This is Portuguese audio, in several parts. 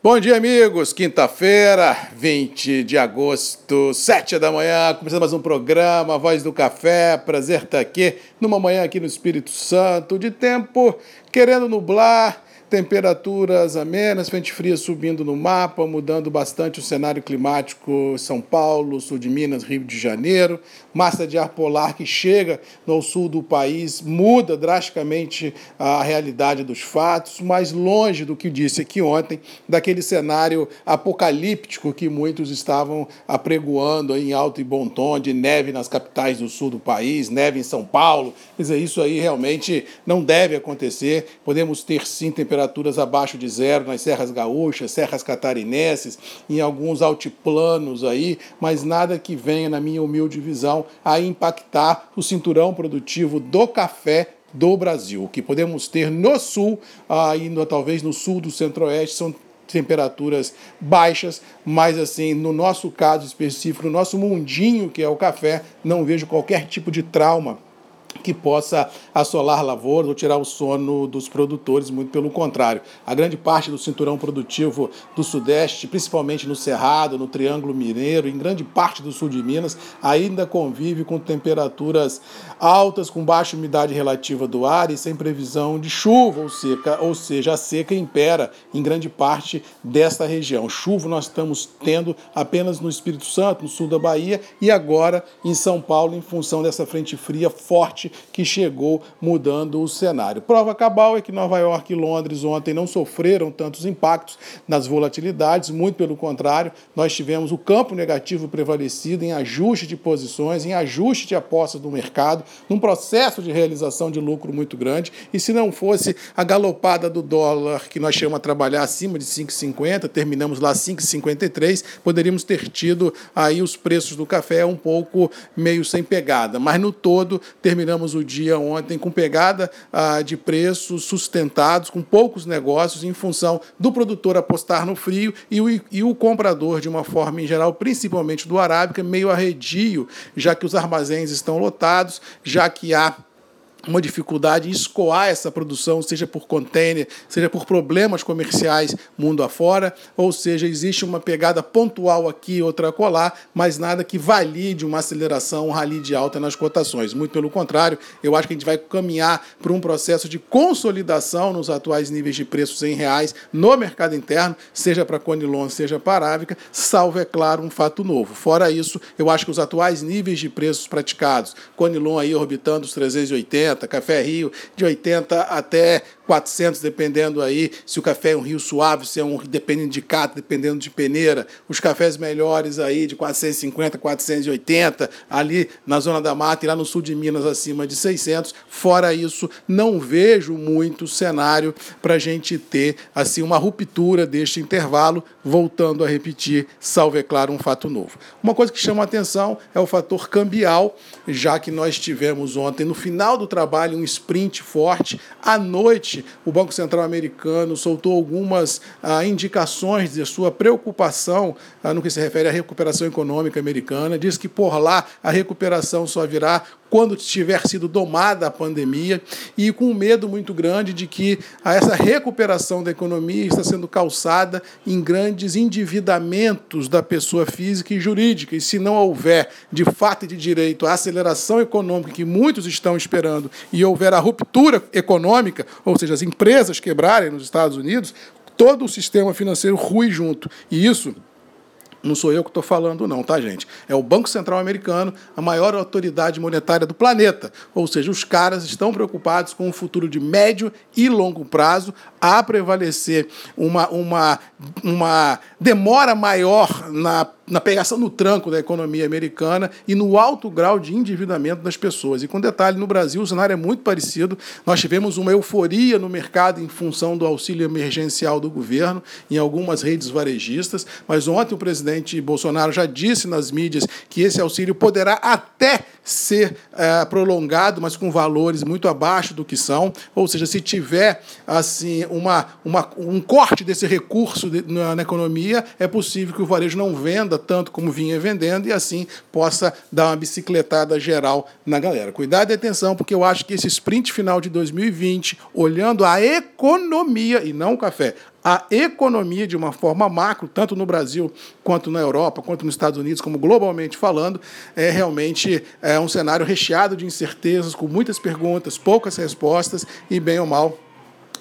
Bom dia, amigos. Quinta-feira, 20 de agosto, 7 da manhã, começando mais um programa, Voz do Café. Prazer estar aqui numa manhã aqui no Espírito Santo, de tempo querendo nublar Temperaturas amenas, frente fria subindo no mapa, mudando bastante o cenário climático São Paulo, sul de Minas, Rio de Janeiro. Massa de ar polar que chega no sul do país muda drasticamente a realidade dos fatos, mais longe do que disse aqui ontem, daquele cenário apocalíptico que muitos estavam apregoando em alto e bom tom de neve nas capitais do sul do país, neve em São Paulo. Quer dizer, isso aí realmente não deve acontecer. Podemos ter sim temperaturas temperaturas abaixo de zero nas serras gaúchas, serras catarinenses, em alguns altiplanos aí, mas nada que venha, na minha humilde visão, a impactar o cinturão produtivo do café do Brasil. O que podemos ter no sul, ainda talvez no sul do centro-oeste, são temperaturas baixas, mas assim, no nosso caso específico, no nosso mundinho que é o café, não vejo qualquer tipo de trauma que possa assolar lavouras ou tirar o sono dos produtores, muito pelo contrário. A grande parte do cinturão produtivo do Sudeste, principalmente no Cerrado, no Triângulo Mineiro, em grande parte do sul de Minas, ainda convive com temperaturas altas, com baixa umidade relativa do ar e sem previsão de chuva ou seca, ou seja, a seca impera em grande parte desta região. Chuva nós estamos tendo apenas no Espírito Santo, no sul da Bahia e agora em São Paulo, em função dessa frente fria forte que chegou mudando o cenário. Prova cabal é que Nova York e Londres ontem não sofreram tantos impactos nas volatilidades, muito pelo contrário, nós tivemos o campo negativo prevalecido em ajuste de posições, em ajuste de apostas do mercado, num processo de realização de lucro muito grande, e se não fosse a galopada do dólar que nós chegamos a trabalhar acima de 5,50, terminamos lá 5,53, poderíamos ter tido aí os preços do café um pouco meio sem pegada, mas no todo terminamos terminamos o dia ontem com pegada ah, de preços sustentados, com poucos negócios, em função do produtor apostar no frio e o, e o comprador, de uma forma em geral, principalmente do Arábica, meio arredio, já que os armazéns estão lotados, já que há uma dificuldade escoar essa produção, seja por container, seja por problemas comerciais mundo afora, ou seja, existe uma pegada pontual aqui, outra colar, mas nada que valide uma aceleração, um rally de alta nas cotações. Muito pelo contrário, eu acho que a gente vai caminhar para um processo de consolidação nos atuais níveis de preços em reais no mercado interno, seja para Conilon, seja para Arábica, salvo, é claro, um fato novo. Fora isso, eu acho que os atuais níveis de preços praticados, Conilon aí orbitando os 380, Café Rio de 80 até 400, dependendo aí se o café é um rio suave, se é um dependendo de cata, dependendo de peneira. Os cafés melhores aí de 450, 480, ali na zona da mata e lá no sul de Minas acima de 600. Fora isso, não vejo muito cenário para a gente ter assim uma ruptura deste intervalo, voltando a repetir, salvo é claro um fato novo. Uma coisa que chama a atenção é o fator cambial, já que nós tivemos ontem no final do trabalho um sprint forte à noite o Banco Central americano soltou algumas ah, indicações de sua preocupação ah, no que se refere à recuperação econômica americana. Diz que por lá a recuperação só virá quando tiver sido domada a pandemia e com um medo muito grande de que essa recuperação da economia está sendo calçada em grandes endividamentos da pessoa física e jurídica. E se não houver, de fato e de direito, a aceleração econômica que muitos estão esperando e houver a ruptura econômica, ou seja, as empresas quebrarem nos Estados Unidos, todo o sistema financeiro rui junto. E isso não sou eu que estou falando, não, tá, gente? É o Banco Central Americano, a maior autoridade monetária do planeta. Ou seja, os caras estão preocupados com o futuro de médio e longo prazo, a prevalecer uma, uma, uma demora maior na na pegação no tranco da economia americana e no alto grau de endividamento das pessoas. E com detalhe, no Brasil o cenário é muito parecido. Nós tivemos uma euforia no mercado em função do auxílio emergencial do governo em algumas redes varejistas, mas ontem o presidente Bolsonaro já disse nas mídias que esse auxílio poderá até ser é, prolongado, mas com valores muito abaixo do que são. Ou seja, se tiver assim uma, uma um corte desse recurso de, na, na, economia, é possível que o varejo não venda tanto como vinha vendendo e assim possa dar uma bicicletada geral na galera. Cuidado e atenção, porque eu acho que esse sprint final de 2020, olhando a economia e não o café, a economia de uma forma macro, tanto no Brasil quanto na Europa, quanto nos Estados Unidos, como globalmente falando, é realmente é um cenário recheado de incertezas, com muitas perguntas, poucas respostas e, bem ou mal,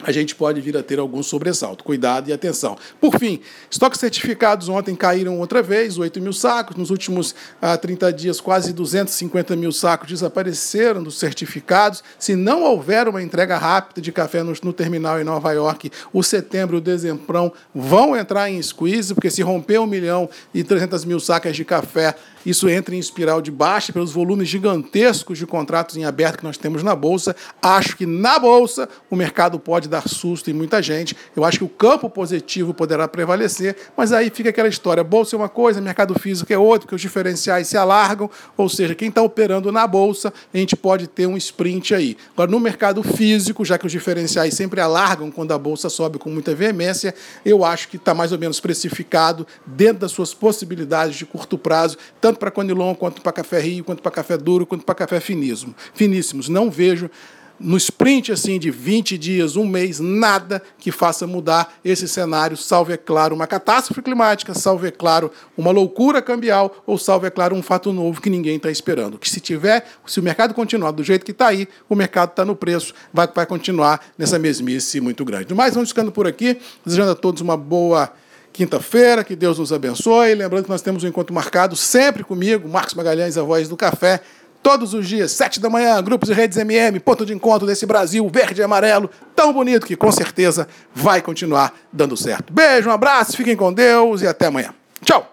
a gente pode vir a ter algum sobressalto. Cuidado e atenção. Por fim, estoques certificados ontem caíram outra vez, 8 mil sacos. Nos últimos ah, 30 dias, quase 250 mil sacos desapareceram dos certificados. Se não houver uma entrega rápida de café no, no terminal em Nova York, o setembro e o dezembrão vão entrar em squeeze, porque se romper 1 milhão e 300 mil sacas de café, isso entra em espiral de baixa pelos volumes gigantescos de contratos em aberto que nós temos na Bolsa. Acho que na Bolsa o mercado pode pode dar susto em muita gente. Eu acho que o campo positivo poderá prevalecer, mas aí fica aquela história: bolsa é uma coisa, mercado físico é outra, porque os diferenciais se alargam, ou seja, quem está operando na bolsa, a gente pode ter um sprint aí. Agora, no mercado físico, já que os diferenciais sempre alargam quando a bolsa sobe com muita veemência, eu acho que está mais ou menos precificado dentro das suas possibilidades de curto prazo, tanto para Conilon, quanto para Café Rio, quanto para Café Duro, quanto para Café Finíssimo. Finíssimos. Não vejo no sprint assim de 20 dias, um mês, nada que faça mudar esse cenário, salve é claro uma catástrofe climática, salve é claro uma loucura cambial ou salve é claro um fato novo que ninguém está esperando. Que se tiver, se o mercado continuar do jeito que está aí, o mercado está no preço, vai, vai continuar nessa mesmice muito grande. Mas vamos ficando por aqui, desejando a todos uma boa quinta-feira, que Deus nos abençoe. Lembrando que nós temos um encontro marcado sempre comigo, Marcos Magalhães, a voz do café, Todos os dias, sete da manhã, grupos de redes MM, ponto de encontro desse Brasil verde e amarelo, tão bonito que com certeza vai continuar dando certo. Beijo, um abraço, fiquem com Deus e até amanhã. Tchau!